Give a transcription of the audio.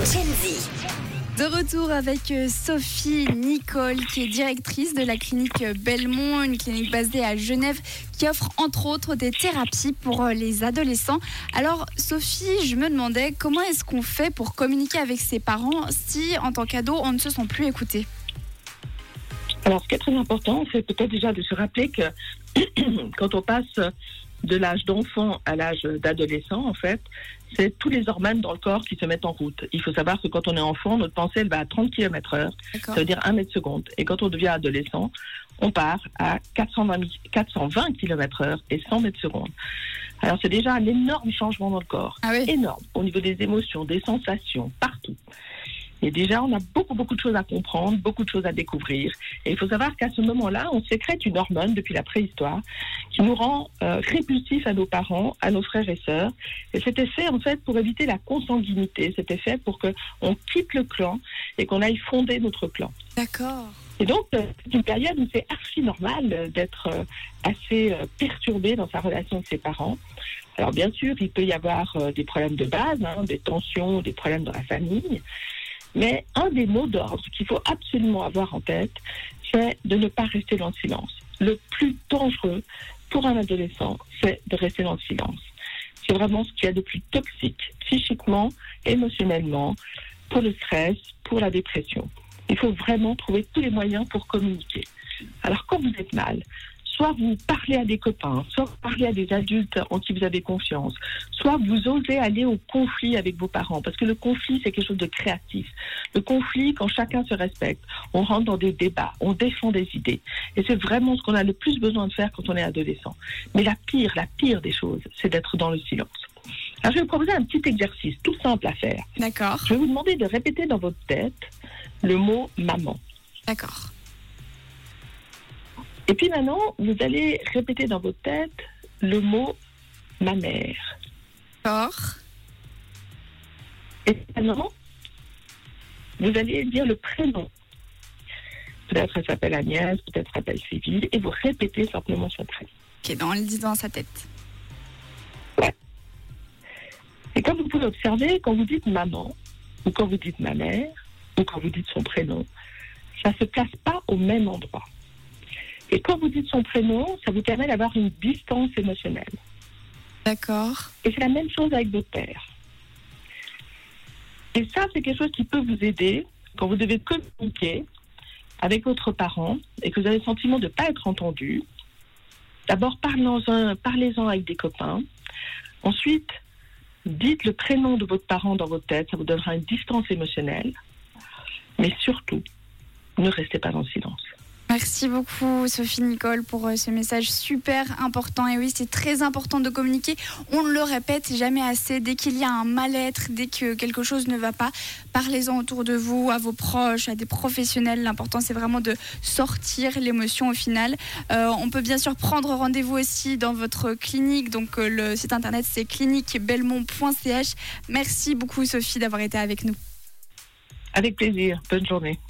De retour avec euh, Sophie Nicole, qui est directrice de la clinique Belmont, une clinique basée à Genève, qui offre entre autres des thérapies pour euh, les adolescents. Alors, Sophie, je me demandais comment est-ce qu'on fait pour communiquer avec ses parents si, en tant qu'ado, on ne se sent plus écouté? Alors, ce qui est très important, c'est peut-être déjà de se rappeler que quand on passe de l'âge d'enfant à l'âge d'adolescent, en fait, c'est tous les hormones dans le corps qui se mettent en route. Il faut savoir que quand on est enfant, notre pensée, elle va à 30 km heure, ça veut dire 1 mètre seconde. Et quand on devient adolescent, on part à 420, 420 km heure et 100 mètres seconde. Alors c'est déjà un énorme changement dans le corps. Ah oui. Énorme. Au niveau des émotions, des sensations, partout. Et déjà, on a beaucoup, beaucoup de choses à comprendre, beaucoup de choses à découvrir. Et il faut savoir qu'à ce moment-là, on sécrète une hormone depuis la préhistoire qui nous rend euh, répulsifs à nos parents, à nos frères et sœurs. Et c'était fait, en fait, pour éviter la consanguinité. C'était fait pour qu'on quitte le clan et qu'on aille fonder notre clan. D'accord. Et donc, euh, c'est une période où c'est archi normal euh, d'être assez perturbé dans sa relation avec ses parents. Alors, bien sûr, il peut y avoir des problèmes de base, hein, des tensions, des problèmes dans la famille. Mais un des mots d'ordre qu'il faut absolument avoir en tête, c'est de ne pas rester dans le silence. Le plus dangereux pour un adolescent, c'est de rester dans le silence. C'est vraiment ce qu'il y a de plus toxique, psychiquement, émotionnellement, pour le stress, pour la dépression. Il faut vraiment trouver tous les moyens pour communiquer. Alors quand vous êtes mal, soit vous parlez à des copains, soit vous parlez à des adultes en qui vous avez confiance, soit vous osez aller au conflit avec vos parents, parce que le conflit, c'est quelque chose de créatif. Le conflit, quand chacun se respecte, on rentre dans des débats, on défend des idées. Et c'est vraiment ce qu'on a le plus besoin de faire quand on est adolescent. Mais la pire, la pire des choses, c'est d'être dans le silence. Alors je vais vous proposer un petit exercice tout simple à faire. D'accord. Je vais vous demander de répéter dans votre tête le mot maman. D'accord. Et puis maintenant, vous allez répéter dans votre tête le mot ma mère. D'accord. Et maintenant, vous allez dire le prénom. Peut-être elle s'appelle Agnès, peut-être elle s'appelle Sylvie, et vous répétez simplement son prénom. Ok, dans le dit dans sa tête. Et comme vous pouvez observer, quand vous dites maman, ou quand vous dites ma mère, ou quand vous dites son prénom, ça ne se place pas au même endroit. Et quand vous dites son prénom, ça vous permet d'avoir une distance émotionnelle. D'accord. Et c'est la même chose avec votre père. Et ça, c'est quelque chose qui peut vous aider quand vous devez communiquer avec votre parent et que vous avez le sentiment de ne pas être entendu. D'abord, parlez-en parlez-en avec des copains. Ensuite, dites le prénom de votre parent dans votre tête, ça vous donnera une distance émotionnelle. Mais surtout, ne restez pas dans le silence. Merci beaucoup Sophie Nicole pour euh, ce message super important. Et oui, c'est très important de communiquer. On le répète jamais assez. Dès qu'il y a un mal-être, dès que quelque chose ne va pas, parlez-en autour de vous, à vos proches, à des professionnels. L'important, c'est vraiment de sortir l'émotion au final. Euh, on peut bien sûr prendre rendez-vous aussi dans votre clinique. Donc euh, le site internet, c'est cliniquebelmont.ch. Merci beaucoup Sophie d'avoir été avec nous. Avec plaisir. Bonne journée.